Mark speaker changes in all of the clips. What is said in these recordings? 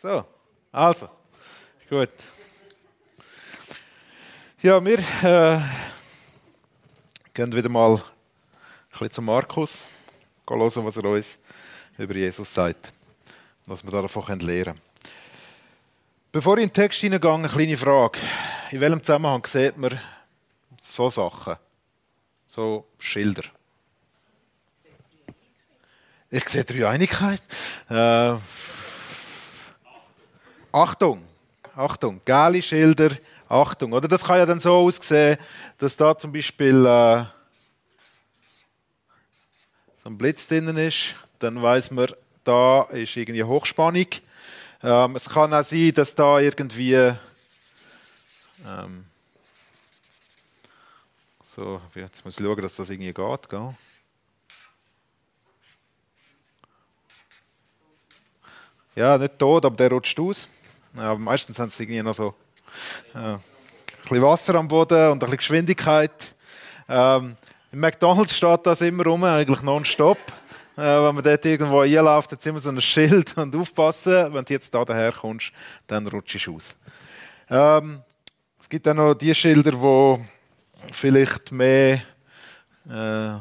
Speaker 1: So, also, gut. Ja, wir äh, gehen wieder mal ein zu Markus, gehen hören, was er uns über Jesus sagt und was wir davon lernen können. Bevor ich in den Text hineingehe, eine kleine Frage. In welchem Zusammenhang sieht man so Sachen? So Schilder? Ich sehe Dreieinigkeit. Äh, Achtung, Achtung, gelbe Schilder, Achtung. Oder das kann ja dann so aussehen, dass da zum Beispiel äh, so ein Blitz drinnen ist. Dann weiß man, da ist irgendwie Hochspannung. Ähm, es kann auch sein, dass da irgendwie ähm, so, jetzt muss ich schauen, dass das irgendwie geht. Gell? Ja, nicht tot, aber der rutscht aus. Ja, meistens haben sie irgendwie noch so äh, ein bisschen Wasser am Boden und ein bisschen Geschwindigkeit. Ähm, Im McDonalds steht das immer rum, eigentlich nonstop. Äh, wenn man dort irgendwo einläuft, hat es immer so ein Schild und aufpassen, wenn du jetzt da daher kommst, dann rutschst du aus. Ähm, es gibt auch noch die Schilder, die vielleicht mehr äh,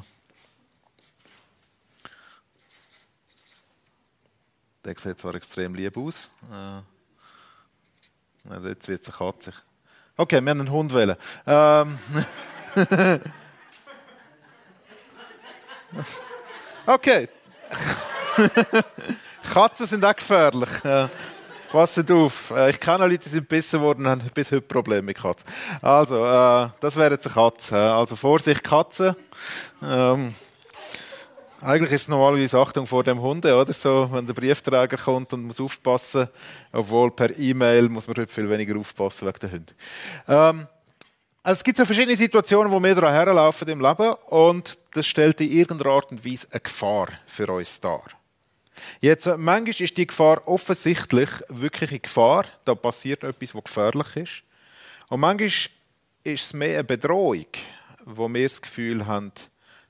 Speaker 1: der sieht zwar extrem lieb aus. Äh, also jetzt wird es katzig. Okay, wir haben einen Hund wählen. Ähm. okay. Katzen sind auch gefährlich. Äh, passet auf. Äh, ich kenne Leute, die sind gebissen worden und haben bis heute Probleme mit Katzen. Also, äh, das wäre jetzt eine Katze. Also Vorsicht, Katzen. Ähm, eigentlich ist es normalerweise Achtung vor dem Hunde, oder so, wenn der Briefträger kommt und muss aufpassen, obwohl per E-Mail muss man heute viel weniger aufpassen wegen der Hunde. Ähm, also es gibt so verschiedene Situationen, wo wir daran herlaufen im Leben und das stellt in irgendeiner Art und Weise eine Gefahr für uns dar. Jetzt, äh, manchmal ist die Gefahr offensichtlich wirklich eine Gefahr, da passiert etwas, was gefährlich ist. Und manchmal ist es mehr eine Bedrohung, wo wir das Gefühl haben,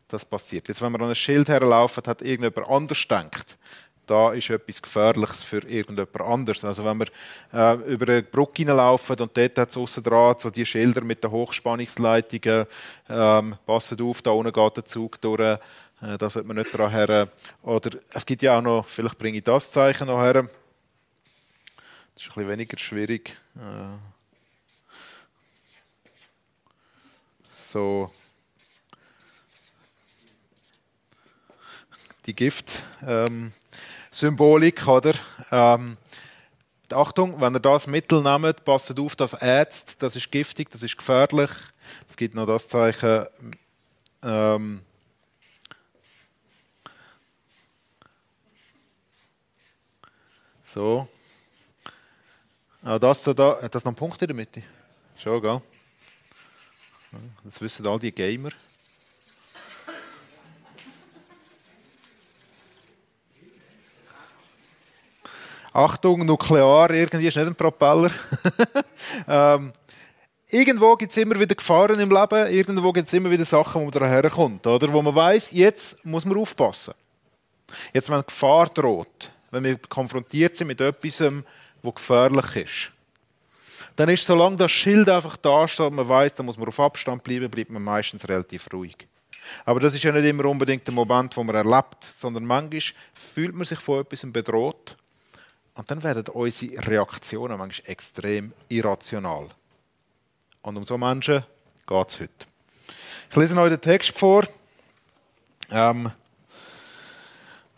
Speaker 1: das passiert. Jetzt, wenn man an ein Schild herlaufen, hat irgendjemand anders denkt, da ist etwas Gefährliches für irgendjemand anders. Also wenn wir äh, über eine Brücke hineinlaufen und dort hat es dran so die Schilder mit den Hochspannungsleitungen, ähm, passet auf, da unten geht der Zug durch, äh, da sollte man nicht dran her. Oder es gibt ja auch noch, vielleicht bringe ich das Zeichen noch her. Das ist ein bisschen weniger schwierig. Äh, so die Gift-Symbolik, ähm, oder? Ähm, Achtung, wenn ihr das Mittel nehmt, passt auf, das ätzt, das ist giftig, das ist gefährlich. Es gibt noch das Zeichen. Ähm, so. Ah, das da, hat das noch einen Punkt in der Mitte? Schon, gell? Das wissen all die Gamer. Achtung, nuklear, irgendwie ist nicht ein Propeller. ähm, irgendwo gibt es immer wieder Gefahren im Leben, irgendwo gibt es immer wieder Sachen, wo man daher kommt, oder? Wo man weiß, jetzt muss man aufpassen. Jetzt, wenn Gefahr droht, wenn wir konfrontiert sind mit etwas, was gefährlich ist, dann ist, solange das Schild einfach da steht man weiß, da muss man auf Abstand bleiben, bleibt man meistens relativ ruhig. Aber das ist ja nicht immer unbedingt der Moment, wo man erlebt, sondern manchmal fühlt man sich von etwas bedroht und dann werden unsere Reaktionen manchmal extrem irrational. Und um so Menschen geht es heute. Ich lese euch den Text vor, ähm,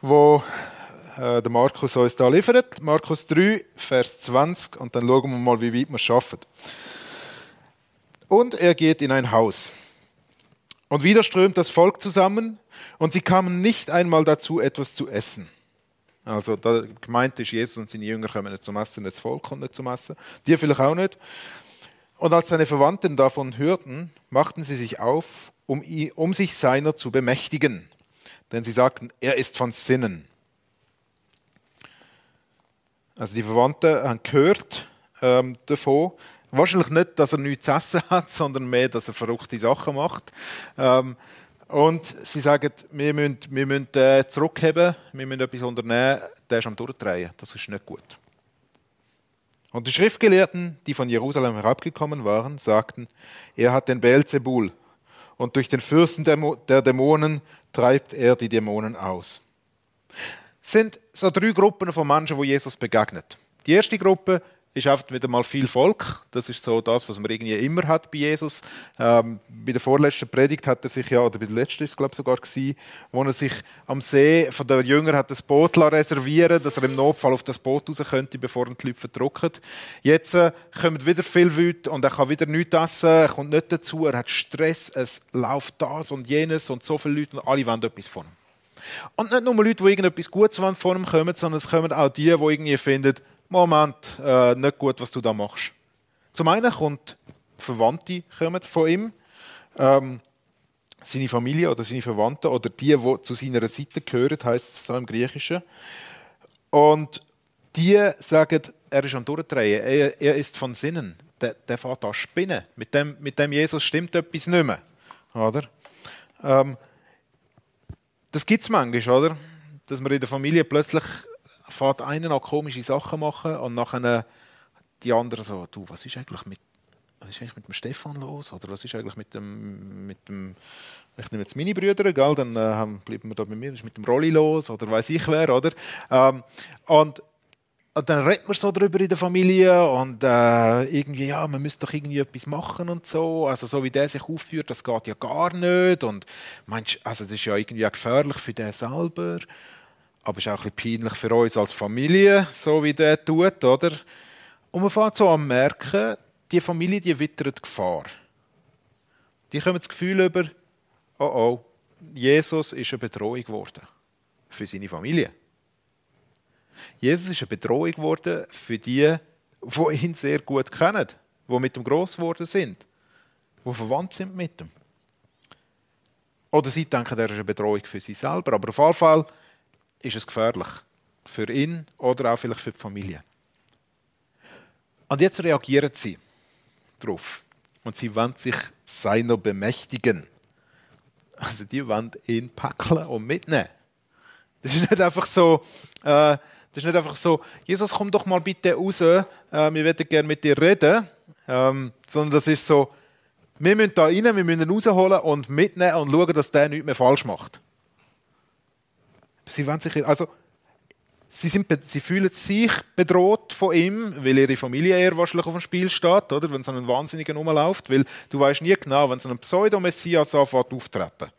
Speaker 1: wo äh, der Markus uns da liefert. Markus 3, Vers 20. Und dann schauen wir mal, wie weit wir schaffen. Und er geht in ein Haus. Und wieder strömt das Volk zusammen, und sie kamen nicht einmal dazu, etwas zu essen. Also da gemeint ist, Jesus und seine Jünger kommen nicht zum Essen, das Volk kommt nicht zum Essen. Die vielleicht auch nicht. Und als seine Verwandten davon hörten, machten sie sich auf, um, um sich seiner zu bemächtigen. Denn sie sagten, er ist von Sinnen. Also die Verwandten haben gehört ähm, davon. Wahrscheinlich nicht, dass er nichts zu essen hat, sondern mehr, dass er verrückte Sachen macht. Ähm, und sie sagen, wir müssen, wir müssen äh, zurückheben, wir müssen etwas unternehmen, der ist am Durchdrehen. Das ist nicht gut. Und die Schriftgelehrten, die von Jerusalem herabgekommen waren, sagten, er hat den Beelzebul und durch den Fürsten der Dämonen treibt er die Dämonen aus. Es sind so drei Gruppen von Menschen, wo Jesus begegnet. Die erste Gruppe ist einfach wieder mal viel Volk. Das ist so das, was man irgendwie immer hat bei Jesus. Ähm, bei der vorletzten Predigt hat er sich ja, oder bei der letzten ist es glaube ich sogar gewesen, wo er sich am See von den Jüngern hat das Boot reservieren dass er im Notfall auf das Boot raus könnte, bevor die Leute verdruckt. Jetzt äh, kommen wieder viel Leute und er kann wieder nichts essen, er kommt nicht dazu, er hat Stress, es läuft das und jenes und so viele Leute und alle wollen etwas von ihm. Und nicht nur Leute, die irgendetwas Gutes von ihm kommen, sondern es kommen auch die, die irgendwie finden, Moment, äh, nicht gut, was du da machst. Zum einen kommt Verwandte kommen von ihm, ähm, seine Familie oder seine Verwandten oder die, die zu seiner Seite gehören, heißt es so im Griechischen. Und die sagen, er ist am Durchdrehen, er, er ist von Sinnen, der, der fährt an spinnen. Mit dem, mit dem Jesus stimmt etwas nicht mehr. Oder? Ähm, das gibt es manchmal, oder? Dass man in der Familie plötzlich fährt einer noch komische Sachen machen und nachher die anderen so, du, was ist eigentlich mit, was ist eigentlich mit dem Stefan los? Oder was ist eigentlich mit dem, mit dem ich nehme jetzt meine Brüder, gell, dann äh, bleiben wir da bei mir, was ist mit dem Rolli los? Oder weiß ich wer, oder? Ähm, und, und dann redet man so darüber in der Familie und äh, irgendwie, ja, man müsste doch irgendwie etwas machen und so. Also so wie der sich aufführt, das geht ja gar nicht. Und meinst, also das ist ja irgendwie auch gefährlich für den selber aber es ist auch ein bisschen peinlich für uns als Familie, so wie der tut, oder? Und man fängt so an merken, die Familie, die wittert Gefahr. Die kommen das Gefühl über, oh oh, Jesus ist eine Bedrohung geworden für seine Familie. Jesus ist eine Bedrohung geworden für die, die ihn sehr gut kennen, die mit ihm gross geworden sind, die verwandt sind mit ihm. Oder sie denken, er ist eine Bedrohung für sie selber. Aber auf jeden Fall ist es gefährlich. Für ihn oder auch vielleicht für die Familie. Und jetzt reagieren sie darauf. Und sie wollen sich seiner bemächtigen. Also die wollen ihn packeln und mitnehmen. Das ist nicht einfach so, äh, das ist nicht einfach so, Jesus, komm doch mal bitte raus, äh, wir würden gerne mit dir reden. Ähm, sondern das ist so, wir müssen da rein, wir müssen ihn rausholen und mitnehmen und schauen, dass der nichts mehr falsch macht. Sie, sich, also, sie, sind, sie fühlen sich bedroht von ihm, weil ihre Familie eher wahrscheinlich auf dem Spiel steht, oder? wenn so ein Wahnsinniger rumläuft. Weil du weißt nie genau, wenn so ein Pseudo-Messias anfängt auftreten.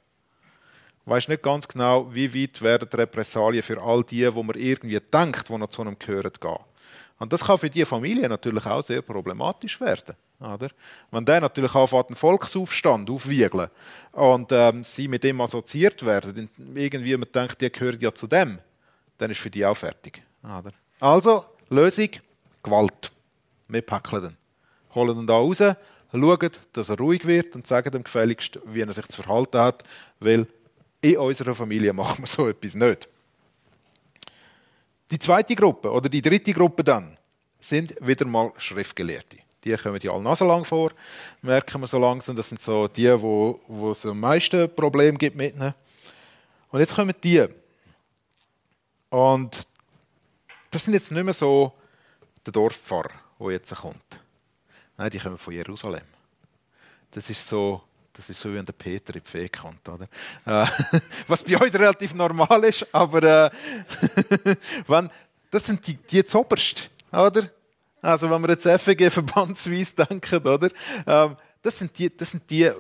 Speaker 1: Weißt nicht ganz genau, wie weit werden Repressalien für all die, wo man irgendwie denkt, die noch zu einem gehören, gehen. Und das kann für die Familie natürlich auch sehr problematisch werden. Oder? Wenn der natürlich anfängt, einen Volksaufstand aufwiegeln und ähm, sie mit dem assoziiert werden, irgendwie man denkt, die gehört ja zu dem, dann ist für die auch fertig. Oder? Also, Lösung, Gewalt. Wir packeln den. Holen ihn da raus, schauen, dass er ruhig wird und sagen dem gefälligst, wie er sich zu verhalten hat, weil in unserer Familie machen wir so etwas nicht. Die zweite Gruppe oder die dritte Gruppe dann sind wieder mal Schriftgelehrte. Die kommen ja alle naselang vor, merken wir so langsam. Das sind so die, wo, wo es am meisten Probleme gibt mit ihnen. Und jetzt kommen die. Und das sind jetzt nicht mehr so der Dorfpfarrer, der jetzt kommt. Nein, die kommen von Jerusalem. Das ist so, das ist so wie wenn der Peter in die Fee kommt, oder? Äh, was bei euch relativ normal ist, aber äh, wenn, das sind die, die zoberst, oder? Also wenn wir jetzt FG verbandsweise denken, oder? Ähm, das sind die, das sind die,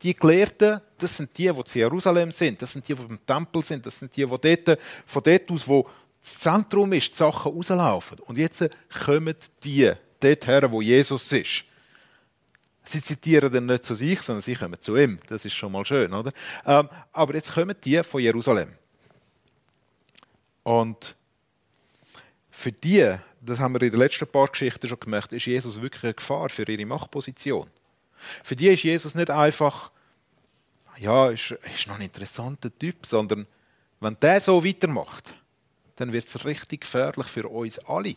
Speaker 1: die Gelehrten, das sind die, die zu Jerusalem sind, das sind die, die im Tempel sind, das sind die, die dort, von dort aus, wo das Zentrum ist, die Sachen rauslaufen. Und jetzt kommen die dort her, wo Jesus ist. Sie zitieren dann nicht zu sich, sondern sie kommen zu ihm. Das ist schon mal schön, oder? Ähm, aber jetzt kommen die von Jerusalem. Und für die das haben wir in den letzten paar Geschichten schon gemerkt, ist Jesus wirklich eine Gefahr für ihre Machtposition. Für die ist Jesus nicht einfach, ja, ist, ist noch ein interessanter Typ, sondern wenn der so weitermacht, dann wird es richtig gefährlich für uns alle.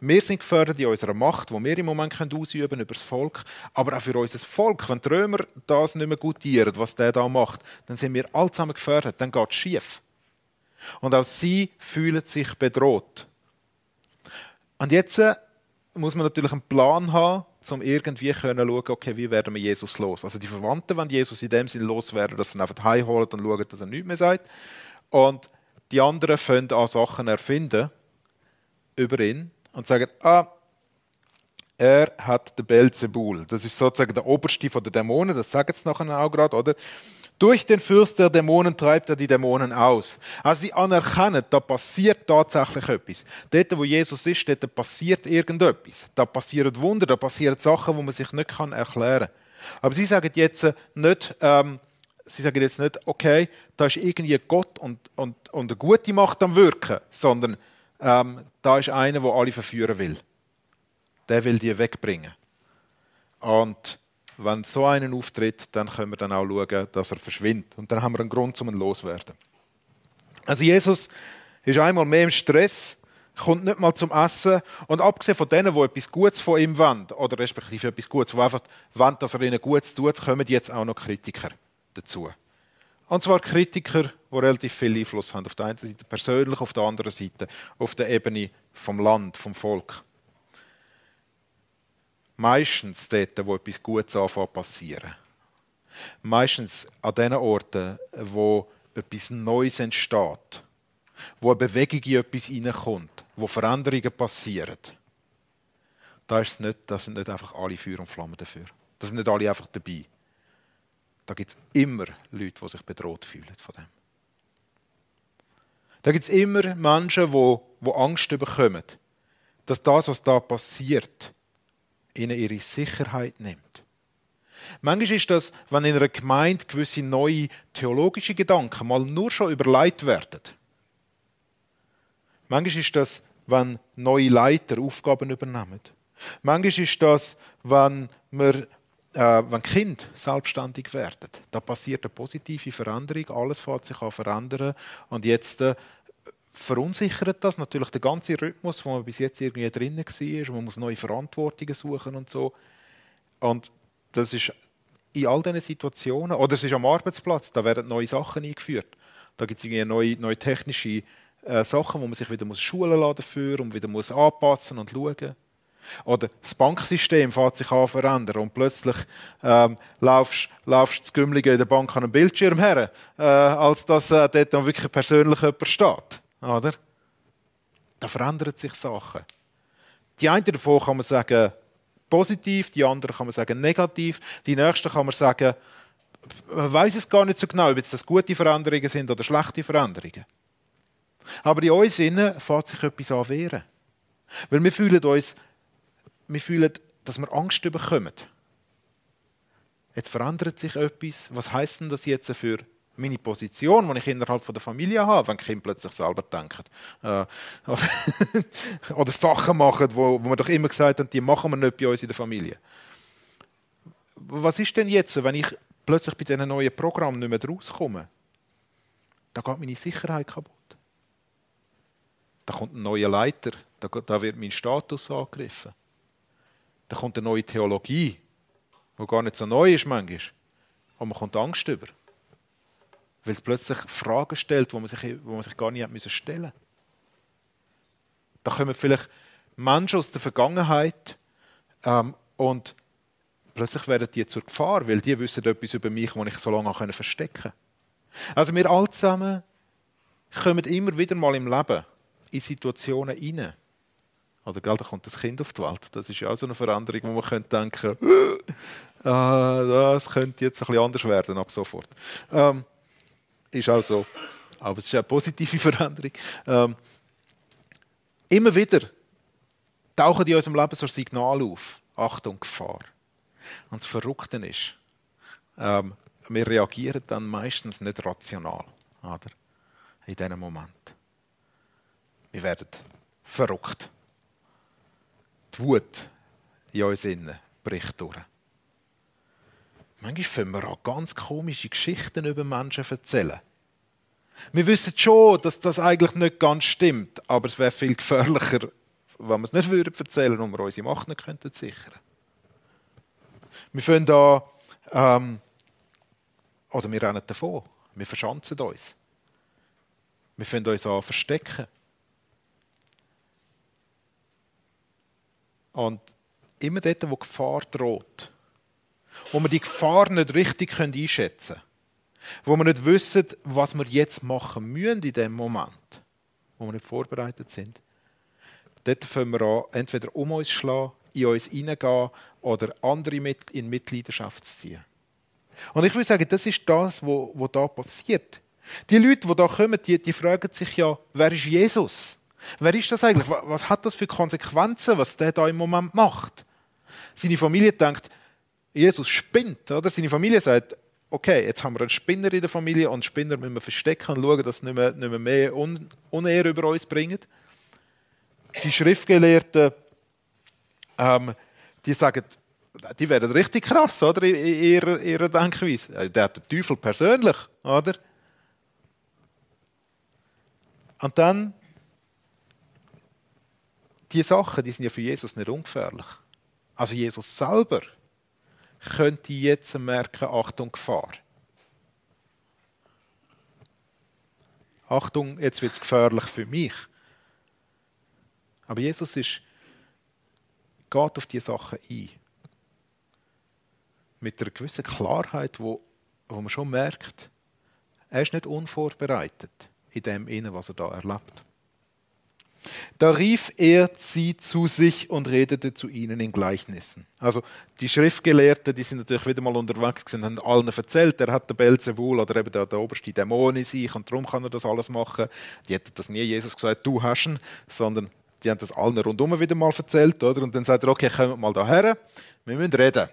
Speaker 1: Wir sind gefährdet in unserer Macht, die wir im Moment ausüben können über das Volk, aber auch für unser Volk. Wenn die Römer das nicht mehr gutieren, was der da macht, dann sind wir alle zusammen gefährdet, dann geht es schief. Und auch sie fühlen sich bedroht. Und jetzt äh, muss man natürlich einen Plan haben, um irgendwie können schauen, okay, wie werden wir Jesus los. Also die Verwandten wenn Jesus in dem Sinne loswerden, dass sie ihn einfach heimholen und schauen, dass er nichts mehr sagt. Und die anderen fangen an Sachen erfinden über ihn und sagen, ah, er hat den Belzebul. Das ist sozusagen der oberste von den Dämonen, das sagen sie nachher auch gerade, oder? Durch den Fürst der Dämonen treibt er die Dämonen aus. Also sie anerkennen, da passiert tatsächlich etwas. Dort, wo Jesus ist, dort passiert irgendetwas. Da passieren Wunder, da passieren Sachen, wo man sich nicht erklären kann. Aber sie sagen jetzt nicht, ähm, sie sagen jetzt nicht, okay, da ist irgendwie Gott und, und, und eine gute Macht am Wirken, sondern ähm, da ist einer, der alle verführen will. Der will die wegbringen. Und wenn so einen auftritt, dann können wir dann auch schauen, dass er verschwindet. Und dann haben wir einen Grund, um ihn loszuwerden. Also Jesus ist einmal mehr im Stress, kommt nicht mal zum Essen. Und abgesehen von denen, die etwas Gutes von ihm wollen, oder respektive etwas Gutes, die einfach wollen, dass er ihnen Gutes tut, kommen jetzt auch noch Kritiker dazu. Und zwar Kritiker, die relativ viel Einfluss haben. Auf der einen Seite persönlich, auf der anderen Seite auf der Ebene vom Land, vom Volk meistens dort, wo etwas Gutes anfängt passieren. Meistens an den Orten, wo etwas Neues entsteht, wo eine Bewegung in etwas hineinkommt, wo Veränderungen passieren. Da ist nicht, das sind nicht einfach alle Feuer und Flammen dafür. Da sind nicht alle einfach dabei. Da gibt es immer Leute, die sich bedroht fühlen von dem. Da gibt es immer Menschen, die, die Angst bekommen, dass das, was da passiert, ihnen ihre Sicherheit nimmt. Manchmal ist das, wenn in einer Gemeinde gewisse neue theologische Gedanken mal nur schon überlegt werden. Manchmal ist das, wenn neue Leiter Aufgaben übernehmen. Manchmal ist das, wenn, wir, äh, wenn Kinder selbstständig werden. Da passiert eine positive Veränderung, alles fängt sich an verändern und jetzt äh, verunsichert das natürlich den ganzen Rhythmus, wo man bis jetzt irgendwie drin war. Man muss neue Verantwortungen suchen und so. Und das ist in all diesen Situationen, oder es ist am Arbeitsplatz, da werden neue Sachen eingeführt. Da gibt es neue, neue technische äh, Sachen, wo man sich wieder muss schulen lassen dafür und wieder muss anpassen und schauen. Oder das Banksystem fährt sich an verändern und plötzlich ähm, laufst, laufst das Gümmelige in der Bank an einem Bildschirm her, äh, als dass äh, dort dann wirklich persönlich jemand steht. Oder? Da verändern sich Sachen. Die eine davon kann man sagen positiv, die andere kann man sagen negativ, die nächste kann man sagen, man weiß es gar nicht so genau, ob das gute Veränderungen sind oder schlechte Veränderungen. Aber in uns innen fängt sich etwas an wehren. Weil wir fühlen uns, wir fühlen, dass wir Angst bekommen. Jetzt verändert sich etwas. Was heißt denn das jetzt für meine Position, die ich innerhalb der Familie habe, wenn Kinder plötzlich selber denken. Äh, oder Sachen machen, wo, wo wir doch immer gesagt haben, die machen wir nicht bei uns in der Familie. Was ist denn jetzt, wenn ich plötzlich bei diesen neuen Programmen nicht mehr rauskomme? Da geht meine Sicherheit kaputt. Da kommt ein neuer Leiter, da, da wird mein Status angegriffen. Da kommt eine neue Theologie, die gar nicht so neu ist manchmal. Aber man kommt Angst über weil es plötzlich Fragen stellt, wo man sich, wo man sich gar nicht müssen stellen. Da kommen vielleicht Menschen aus der Vergangenheit ähm, und plötzlich werden die zur Gefahr, weil die wissen etwas über mich, das ich so lange verstecken konnte. Also wir alle zusammen kommen immer wieder mal im Leben in Situationen hinein. Oder gell, da kommt das Kind auf die Welt. Das ist ja auch so eine Veränderung, wo man könnte denken, ah, das könnte jetzt ein bisschen anders werden ab sofort. Ähm, ist auch so. Aber es ist eine positive Veränderung. Ähm, immer wieder tauchen in unserem Leben so Signale auf. Achtung, Gefahr. Und das Verrückte ist, ähm, wir reagieren dann meistens nicht rational. Oder? In diesem Moment. Wir werden verrückt. Die Wut in uns innen bricht durch. Manchmal fangen wir an, ganz komische Geschichten über Menschen erzählen. Wir wissen schon, dass das eigentlich nicht ganz stimmt, aber es wäre viel gefährlicher, wenn wir es nicht würden erzählen und wir unsere Macht nicht könnten sichern. Wir fangen an, ähm, oder wir rennen davon, wir verschanzen uns. Wir fangen uns an verstecken. Und immer dort, wo Gefahr droht, wo wir die Gefahr nicht richtig einschätzen können, wo wir nicht wissen, was wir jetzt machen müssen in dem Moment, wo wir nicht vorbereitet sind, dort fangen wir an, entweder um uns zu schlagen, in uns hineingehen oder andere in Mitleidenschaft zu ziehen. Und ich würde sagen, das ist das, was da passiert. Die Leute, die da kommen, die, die fragen sich ja, wer ist Jesus? Wer ist das eigentlich? Was hat das für Konsequenzen, was der da im Moment macht? Seine Familie denkt, Jesus spinnt, oder? Seine Familie sagt, okay, jetzt haben wir einen Spinner in der Familie und Spinner müssen wir verstecken und schauen, dass sie nicht mehr, nicht mehr, mehr Un Unehr über uns bringen. Die Schriftgelehrten, ähm, die sagen, die werden richtig krass, oder? In ihrer, ihrer Denkweise. Der hat den Teufel persönlich, oder? Und dann, die Sachen, die sind ja für Jesus nicht ungefährlich. Also Jesus selber könnte jetzt merken, Achtung, Gefahr. Achtung, jetzt wird es gefährlich für mich. Aber Jesus ist, geht auf diese Sachen ein. Mit einer gewissen Klarheit, wo, wo man schon merkt, er ist nicht unvorbereitet in dem, was er da erlebt. Da rief er sie zu sich und redete zu ihnen in Gleichnissen. Also die Schriftgelehrten, die sind natürlich wieder mal unterwegs gewesen, haben allen erzählt, er hat den Belzebul oder eben der, der oberste Dämon in sich und darum kann er das alles machen. Die hätten das nie Jesus gesagt, du hast ihn, sondern die haben das allen rundum wieder mal erzählt, oder? Und dann sagt er, okay, kommt mal daher, wir müssen reden.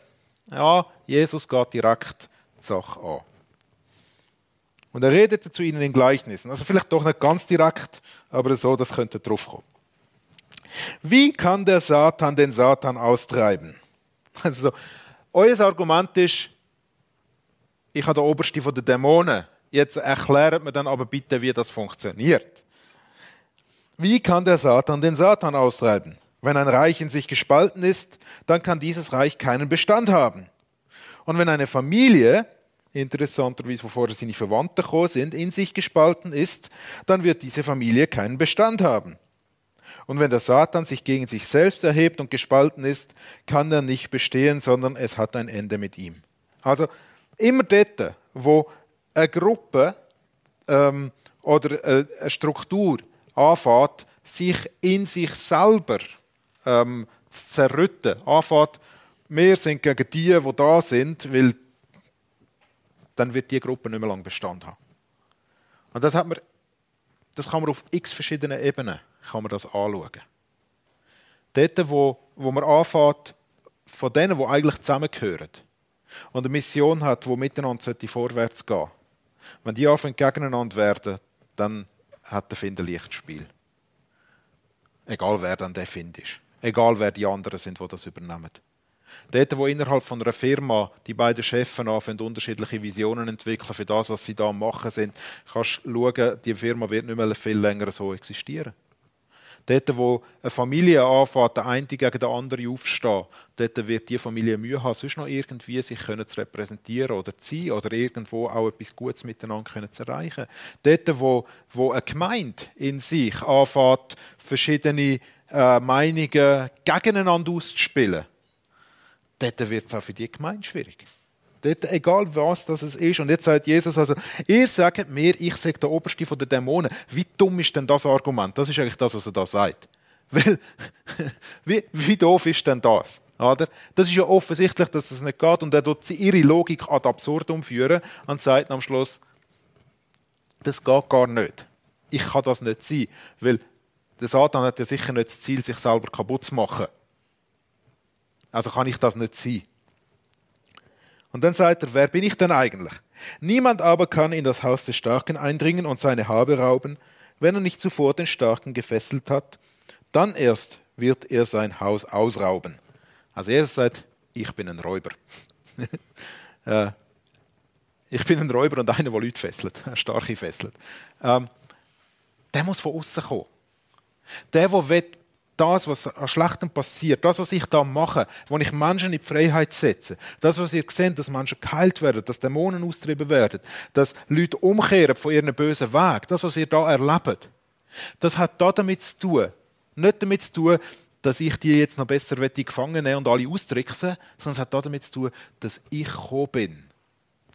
Speaker 1: Ja, Jesus geht direkt die Sache an. Und er redete zu ihnen in Gleichnissen. Also vielleicht doch nicht ganz direkt, aber so, das könnte drauf kommen. Wie kann der Satan den Satan austreiben? Also, euer Argument ist, ich habe der Oberste von den Dämonen. Jetzt erklärt mir dann aber bitte, wie das funktioniert. Wie kann der Satan den Satan austreiben? Wenn ein Reich in sich gespalten ist, dann kann dieses Reich keinen Bestand haben. Und wenn eine Familie, interessanterweise, wo vorher seine Verwandten gekommen sind, in sich gespalten ist, dann wird diese Familie keinen Bestand haben. Und wenn der Satan sich gegen sich selbst erhebt und gespalten ist, kann er nicht bestehen, sondern es hat ein Ende mit ihm. Also immer dort, wo eine Gruppe ähm, oder eine Struktur anfängt, sich in sich selber ähm, zu zerrütten, anfängt, wir sind gegen die, die da sind, weil dann wird die Gruppe nicht mehr lange Bestand haben. Und das, hat man, das kann man auf x verschiedenen Ebenen kann man das anschauen. Dort, wo, wo man anfängt, von denen, die eigentlich zusammengehören und eine Mission hat, die miteinander vorwärts gehen sollte, wenn die anfangen gegeneinander werden, dann hat der Find ein Lichtspiel. Egal wer dann der Find ist. Egal wer die anderen sind, die das übernehmen. Dort, wo innerhalb von einer Firma die beiden Chefs anfangen, unterschiedliche Visionen entwickeln für das, was sie da machen sind, kannst du schauen, die Firma wird nicht mehr viel länger so existieren. Dort, wo eine Familie anfängt, der eine gegen den anderen aufstehen, dort wird die Familie Mühe haben, sonst noch irgendwie sich können zu repräsentieren oder zu sein oder irgendwo auch etwas Gutes miteinander können zu erreichen. Dort, wo, wo eine Gemeinde in sich anfängt, verschiedene äh, Meinungen gegeneinander auszuspielen, dort wird es auch für die Gemeinde schwierig. Dort, egal was das ist. Und jetzt sagt Jesus also, ihr sagt mir, ich sage der Oberste von den Dämonen. Wie dumm ist denn das Argument? Das ist eigentlich das, was er da sagt. Weil, wie, wie doof ist denn das? Oder? Das ist ja offensichtlich, dass das nicht geht. Und er tut ihre Logik ad absurdum führen und sagt am Schluss, das geht gar nicht. Ich kann das nicht sein. Weil der Satan hat ja sicher nicht das Ziel, sich selber kaputt zu machen. Also kann ich das nicht sein. Und dann sagt er, wer bin ich denn eigentlich? Niemand aber kann in das Haus des Starken eindringen und seine Habe rauben, wenn er nicht zuvor den Starken gefesselt hat. Dann erst wird er sein Haus ausrauben. Also er sagt, ich bin ein Räuber. ich bin ein Räuber und einer, der Leute fesselt, Starke fesselt. Ähm, der muss von außen kommen. Der, der das, was an Schlechtem passiert, das, was ich da mache, wo ich Menschen in die Freiheit setze, das, was ihr seht, dass Menschen geheilt werden, dass Dämonen austrieben werden, dass Leute umkehren von ihren bösen Weg, das, was ihr da erlebt, das hat da damit zu tun. Nicht damit zu tun, dass ich die jetzt noch besser gefangen nehmen und alle austricksen, sondern es hat damit zu tun, dass ich gekommen bin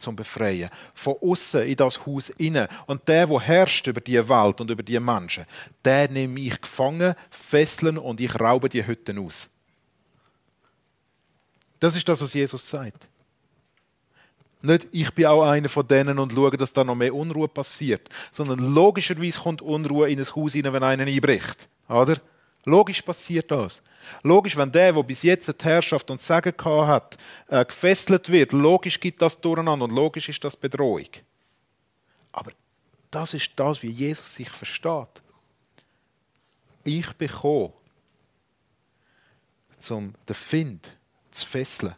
Speaker 1: zum Befreien. Von außen in das Haus inne. Und der, wo herrscht über die Welt und über die Menschen, der nehme ich gefangen, fesseln und ich raube die Hütten aus. Das ist das, was Jesus sagt. Nicht, ich bin auch einer von denen und schaue, dass da noch mehr Unruhe passiert. Sondern logischerweise kommt Unruhe in ein Haus hinein, wenn einer einbricht. Oder? Logisch passiert das. Logisch, wenn der, der bis jetzt die Herrschaft und Sagen hat, äh, gefesselt wird, logisch gibt das durcheinander und logisch ist das Bedrohung. Aber das ist das, wie Jesus sich versteht. Ich bekomme, um den Find zu fesseln,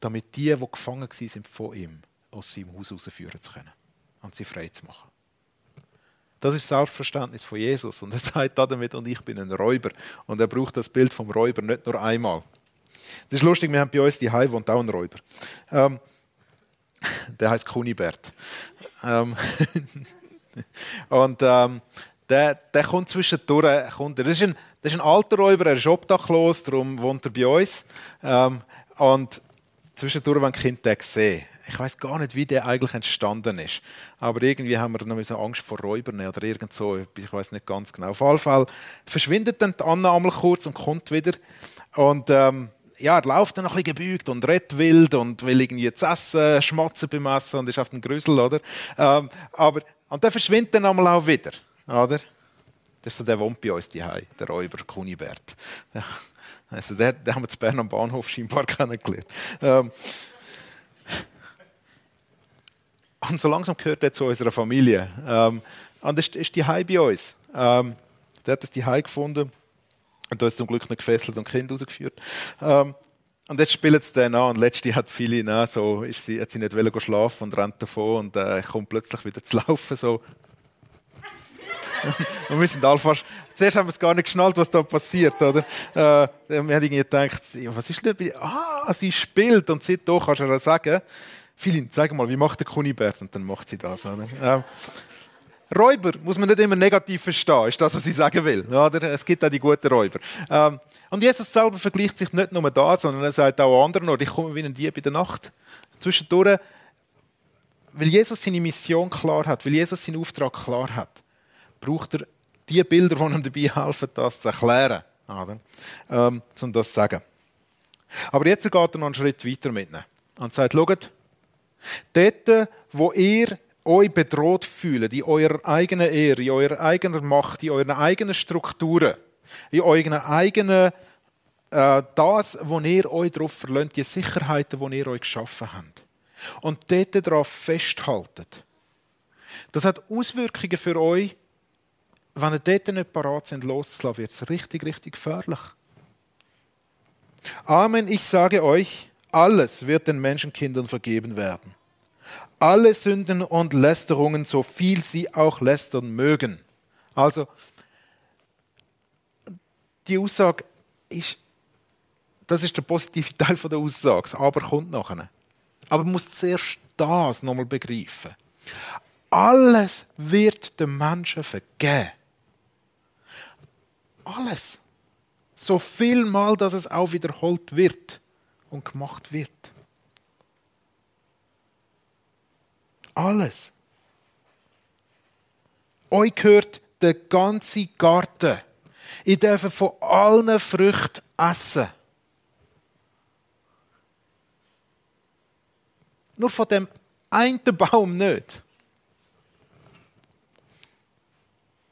Speaker 1: damit die, die gefangen sind von ihm, aus seinem Haus herausführen zu können und sie frei zu machen. Das ist das Selbstverständnis von Jesus. Und er sagt damit, und ich bin ein Räuber. Und er braucht das Bild vom Räuber nicht nur einmal. Das ist lustig, wir haben bei uns die Hai wohnt auch ein Räuber. Ähm, der heißt Kunibert. Ähm, und ähm, der, der kommt zwischendurch. Kommt. Das, ist ein, das ist ein alter Räuber, er ist obdachlos, darum wohnt er bei uns. Ähm, und zwischendurch, wenn Kind den sehen, ich weiß gar nicht, wie der eigentlich entstanden ist. Aber irgendwie haben wir noch so Angst vor Räubern oder irgend so. Ich weiß nicht ganz genau. Auf jeden Fall verschwindet dann Anna einmal kurz und kommt wieder. Und ähm, ja, er läuft dann ein bisschen gebeugt und redet wild und will irgendwie zu essen, schmatzen beim Essen und ist auf dem Grüssel, oder? Ähm, aber, und der verschwindet dann einmal auch wieder, oder? Das ist so der wohnt bei uns die der Räuber Kunibert. Also der, der haben wir zu Bern am Bahnhof scheinbar kennengelernt. Ähm, und so langsam gehört er zu unserer Familie. Ähm, und das ist die Hai bei uns. Ähm, der hat das die Hai gefunden und da ist zum Glück nicht gefesselt und Kind rausgeführt. Ähm, und jetzt spielt es dann an. Und letzte hat viele, ne, so ist sie, hat sie nicht wollen schlafen und rennt davon und äh, kommt plötzlich wieder zu laufen. So. wir sind alle fast, zuerst haben wir es gar nicht geschnallt, was da passiert, oder? Äh, wir haben irgendwie gedacht, was ist denn, ah, sie spielt und seitdem kannst du ja sagen, Philin, zeig mal, wie macht der Kunibert? Und dann macht sie das. Oder? Ähm, Räuber muss man nicht immer negativ verstehen, ist das, was ich sagen will. Oder? Es gibt auch die guten Räuber. Ähm, und Jesus selber vergleicht sich nicht nur da, sondern er sagt auch anderen, oder ich komme wie ein Dieb in der Nacht. Zwischendurch, weil Jesus seine Mission klar hat, weil Jesus seinen Auftrag klar hat, braucht er die Bilder, die ihm dabei helfen, das zu erklären, oder? Ähm, um das zu sagen. Aber jetzt geht er noch einen Schritt weiter mit ihnen und sagt, schaut, Dort, wo ihr euch bedroht fühlt, in eurer eigenen Ehre, in eurer eigenen Macht, in euren eigenen Strukturen, in euren eigenen, äh, das, wo ihr euch darauf verlöhnt, die Sicherheiten, die ihr euch geschaffen habt. Und dort darauf festhaltet. Das hat Auswirkungen für euch, wenn ihr dort nicht parat sind, loszulassen, wird es richtig, richtig gefährlich. Amen, ich sage euch, alles wird den Menschenkindern vergeben werden. Alle Sünden und Lästerungen, so viel sie auch lästern mögen. Also, die Aussage ist, das ist der positive Teil der Aussage, aber kommt nachher. Aber man muss zuerst das nochmal begreifen. Alles wird dem Menschen vergeben. Alles. So viel mal, dass es auch wiederholt wird und gemacht wird. Alles. Euch gehört der ganze Garten. Ihr dürft von allen Früchten essen. Nur von dem einen Baum nicht.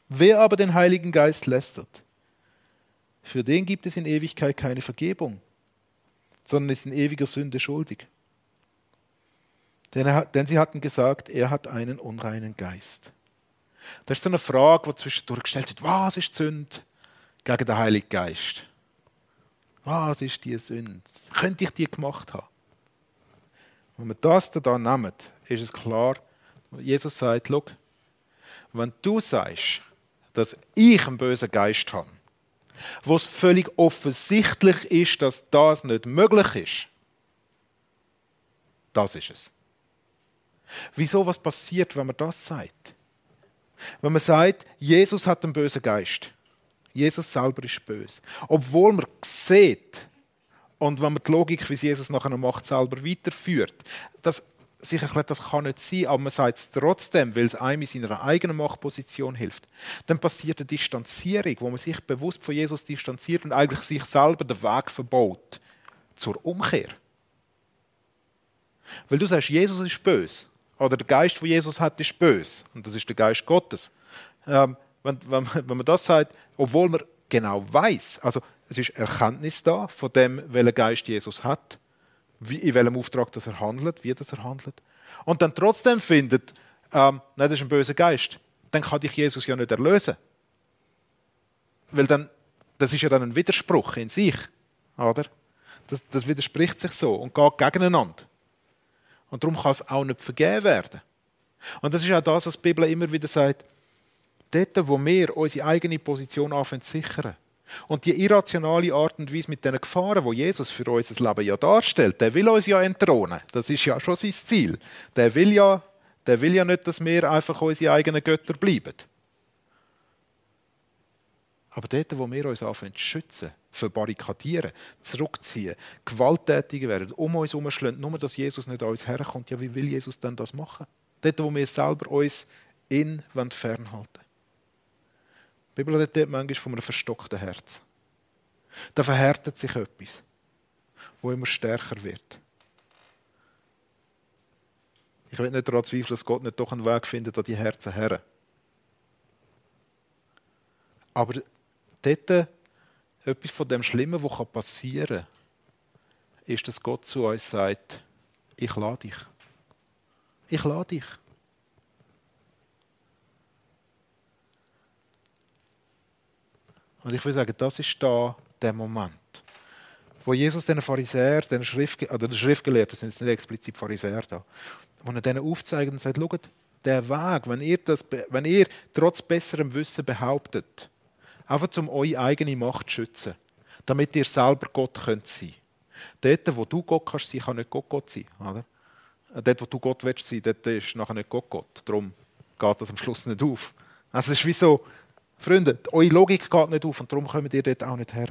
Speaker 1: Wer aber den Heiligen Geist lästert, für den gibt es in Ewigkeit keine Vergebung sondern ist in ewiger Sünde schuldig. Denn, er, denn sie hatten gesagt, er hat einen unreinen Geist. Das ist so eine Frage, die zwischendurch gestellt wird. Was ist Sünde gegen den Heiligen Geist? Was ist die Sünde? Könnte ich die gemacht haben? Wenn wir das da nehmen, ist es klar, Jesus sagt, schau, wenn du sagst, dass ich einen bösen Geist habe, wo es völlig offensichtlich ist, dass das nicht möglich ist. Das ist es. Wieso was passiert, wenn man das sagt? Wenn man sagt, Jesus hat einen bösen Geist. Jesus selber ist böse. Obwohl man sieht, und wenn man die Logik, wie Jesus nachher macht, selber weiterführt, dass sich erklärt, das kann nicht sein, aber man sagt es trotzdem, weil es einem in seiner eigenen Machtposition hilft. Dann passiert eine Distanzierung, wo man sich bewusst von Jesus distanziert und eigentlich sich selber den Weg verbaut zur Umkehr. Weil du sagst, Jesus ist böse. Oder der Geist, den Jesus hat, ist böse. Und das ist der Geist Gottes. Ähm, wenn, wenn, wenn man das sagt, obwohl man genau weiß, also es ist Erkenntnis da von dem, welchen Geist Jesus hat, wie, in welchem Auftrag das er handelt, wie das er handelt. Und dann trotzdem findet, ähm, nein, das ist ein böser Geist, dann kann dich Jesus ja nicht erlösen. Weil dann, das ist ja dann ein Widerspruch in sich, oder? Das, das widerspricht sich so und geht gegeneinander. Und darum kann es auch nicht vergeben werden. Und das ist auch das, was die Bibel immer wieder sagt. Dort, wo wir unsere eigene Position anfangen zu sichern. Und die irrationale Art und Weise mit den Gefahren, wo Jesus für unser Leben ja darstellt, der will uns ja entthronen. Das ist ja schon sein Ziel. Der will ja, der will ja nicht, dass wir einfach unsere eigenen Götter bleiben. Aber dort, wo wir uns anfangen zu schützen, verbarrikadieren, zurückziehen, gewalttätig werden, um uns herumschlagen, nur dass Jesus nicht an uns herkommt, ja, wie will Jesus denn das machen? Dort, wo wir selber uns in fernhalten Die Bibel redet manchmal von einem verstockten Herz. Da verhärtet sich etwas, wo immer stärker wird. Ich will nicht daran zweifeln, dass Gott nicht doch einen Weg findet an die Herzen her. Aber dort etwas von dem Schlimmen, was passieren kann, ist, dass Gott zu uns sagt, ich lade dich. Ich lade dich. Und ich will sagen, das ist da der Moment, wo Jesus den Pharisäer, den Schrift, oder den Schriftgelehrten, sind jetzt nicht explizit Pharisäer da, wo er denen aufzeigt und sagt, schaut, der Weg, wenn ihr, das, wenn ihr trotz besserem Wissen behauptet, Einfach um eure eigene Macht zu schützen. Damit ihr selber Gott könnt sein könnt. Dort, wo du Gott kannst sein, kann nicht Gott Gott sein. Oder? Dort, wo du Gott willst sein, dort ist nachher nicht Gott Gott. Darum geht das am Schluss nicht auf. Also es ist wie so, Freunde, eure Logik geht nicht auf und darum kommen ihr dort auch nicht her.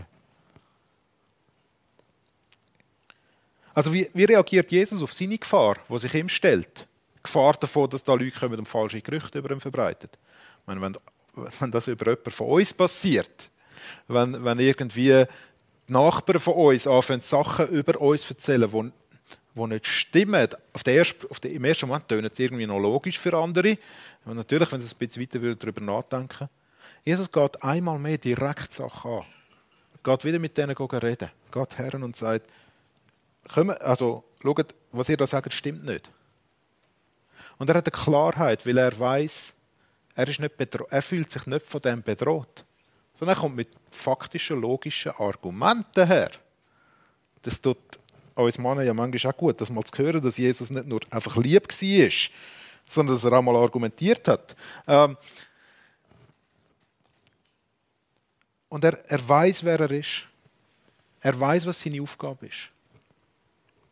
Speaker 1: Also wie, wie reagiert Jesus auf seine Gefahr, die sich ihm stellt? Gefahr davon, dass da Leute kommen und falsche Gerüchte über ihn verbreiten. Ich meine, wenn wenn das über jemanden von uns passiert, wenn, wenn irgendwie die Nachbarn von uns anfangen, Sachen über uns zu erzählen, die, die nicht stimmen, auf der ersten, auf der, im ersten Moment tönen es irgendwie noch logisch für andere. Und natürlich, wenn sie ein bisschen weiter darüber nachdenken Jesus geht einmal mehr direkt Sachen an. Geht wieder mit denen reden. Geht her und sagt, also, schaut, was ihr da sagt, stimmt nicht. Und er hat eine Klarheit, weil er weiß, er, ist nicht er fühlt sich nicht von dem bedroht, sondern er kommt mit faktischen, logischen Argumenten her. Das tut uns Männer ja manchmal auch gut, das mal zu hören, dass Jesus nicht nur einfach lieb war, sondern dass er auch mal argumentiert hat. Ähm und er, er weiß, wer er ist. Er weiß, was seine Aufgabe ist.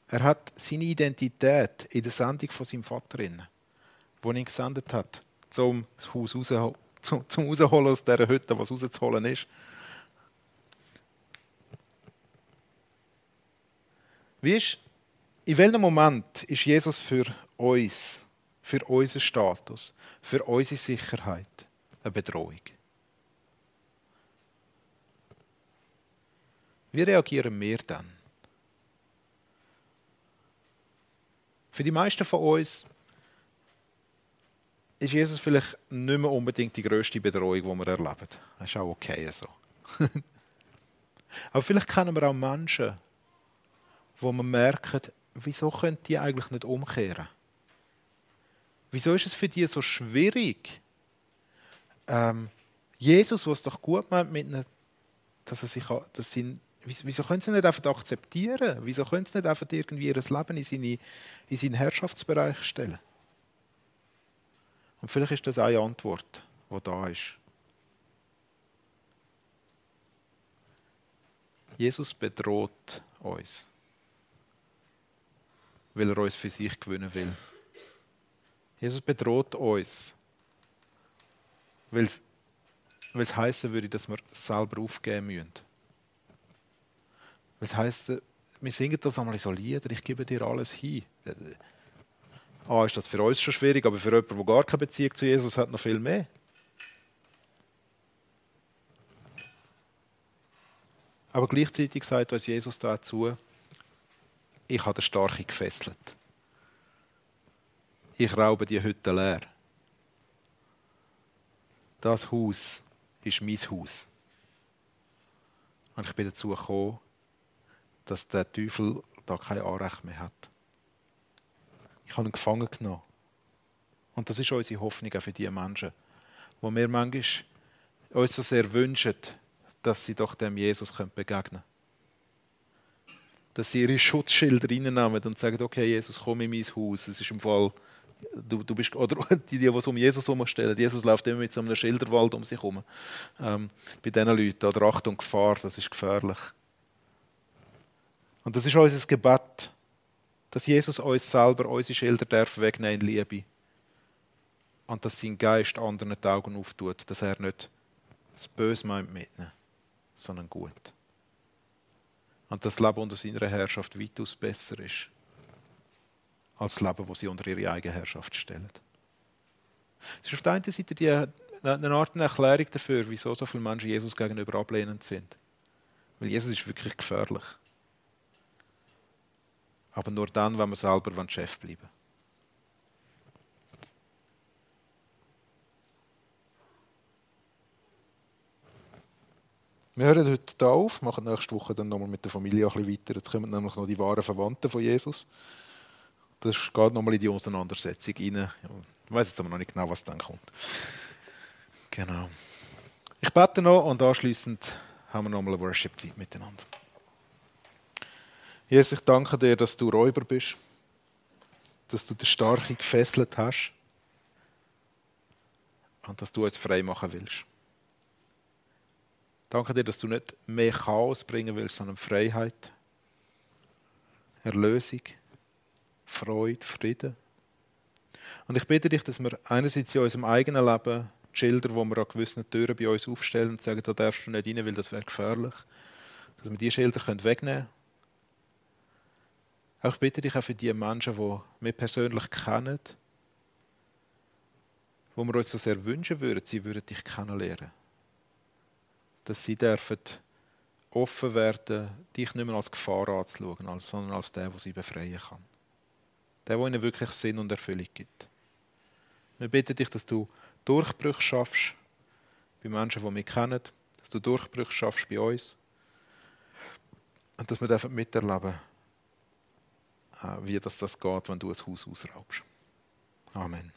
Speaker 1: Er hat seine Identität in der Sendung von seinem Vater inne, wo ihn gesendet hat um das Haus raus, zum, zum rausholen aus dieser Hütte, was rauszuholen ist. Wie ist, in welchem Moment ist Jesus für uns, für unseren Status, für unsere Sicherheit eine Bedrohung? Wie reagieren wir dann? Für die meisten von uns ist Jesus vielleicht nicht mehr unbedingt die größte Bedrohung, die wir erleben. Das ist auch okay so. Aber vielleicht kennen wir auch Menschen, wo man merkt, wieso können die eigentlich nicht umkehren? Wieso ist es für die so schwierig? Ähm, Jesus, was doch gut meint mit ihnen, dass er sich, dass sie, wieso können sie nicht einfach akzeptieren? Wieso können sie nicht einfach irgendwie ihr Leben in, seine, in seinen Herrschaftsbereich stellen? Und vielleicht ist das eine Antwort, die da ist. Jesus bedroht uns, weil er uns für sich gewinnen will. Jesus bedroht uns, weil es heißen würde, dass wir selber aufgeben müssen. Weil es heisst, wir singen das einmal so Lieder, ich gebe dir alles hin. Ah, ist das für uns schon schwierig, aber für jemanden, der gar keine Beziehung zu Jesus hat, noch viel mehr. Aber gleichzeitig sagt uns Jesus dazu, ich habe den Starke gefesselt. Ich raube die Hütte leer. Das Haus ist mein Haus. Und ich bin dazu gekommen, dass der Teufel da kein Anrecht mehr hat. Ich habe ihn gefangen genommen. Und das ist unsere Hoffnung auch für diese Menschen, wo wir manchmal uns so sehr wünschen, dass sie doch dem Jesus begegnen können. Dass sie ihre Schutzschilder reinnehmen und sagen, okay, Jesus, komm in mein Haus. Es ist im Fall, du, du bist, oder die, die was um Jesus herumstellen. Jesus läuft immer mit so einem Schilderwald um sich herum. Ähm, bei diesen Leuten, oder Achtung, Gefahr, das ist gefährlich. Und das ist unser Gebet, dass Jesus uns selber unsere Schilder darf wegnehmen in Liebe. Und dass sein Geist anderen die Augen auftut, dass er nicht das Böse meint mitnehmen, sondern gut. Und das Leben unter seiner Herrschaft weitaus besser ist, als das Leben, das sie unter ihre eigene Herrschaft stellen. Es ist auf der einen Seite die, eine Art Erklärung dafür, wieso so viele Menschen Jesus gegenüber ablehnend sind. Weil Jesus ist wirklich gefährlich aber nur dann, wenn wir selber Chef bleiben Wir hören heute hier auf, machen nächste Woche dann nochmal mit der Familie ein bisschen weiter. Jetzt kommen nämlich noch die wahren Verwandten von Jesus. Das geht nochmal in die Auseinandersetzung rein. Ich weiß jetzt aber noch nicht genau, was dann kommt. Genau. Ich bete noch und anschließend haben wir nochmal eine Worship-Zeit miteinander. Jesus, ich danke dir, dass du Räuber bist, dass du den Starken gefesselt hast und dass du uns frei machen willst. Danke dir, dass du nicht mehr Chaos bringen willst, sondern Freiheit, Erlösung, Freude, Frieden. Und ich bitte dich, dass wir einerseits in unserem eigenen Leben die Schilder, die wir an gewissen Türen bei uns aufstellen und sagen, da darfst du nicht rein, weil das wäre gefährlich, dass wir diese Schilder wegnehmen können auch ich bitte dich auch für die Menschen, die wir persönlich kennen, wo wir uns so sehr wünschen würden, sie würden dich kennenlernen. Dass sie dürfen offen werden, dich nicht mehr als Gefahr anzuschauen, sondern als der, der sie befreien kann. Der, der ihnen wirklich Sinn und Erfüllung gibt. Wir bitten dich, dass du Durchbrüche schaffst bei Menschen, die wir kennen, dass du Durchbrüche schaffst bei uns und dass wir miterleben dürfen, wie das, das geht, wenn du ein Haus ausraubst. Amen.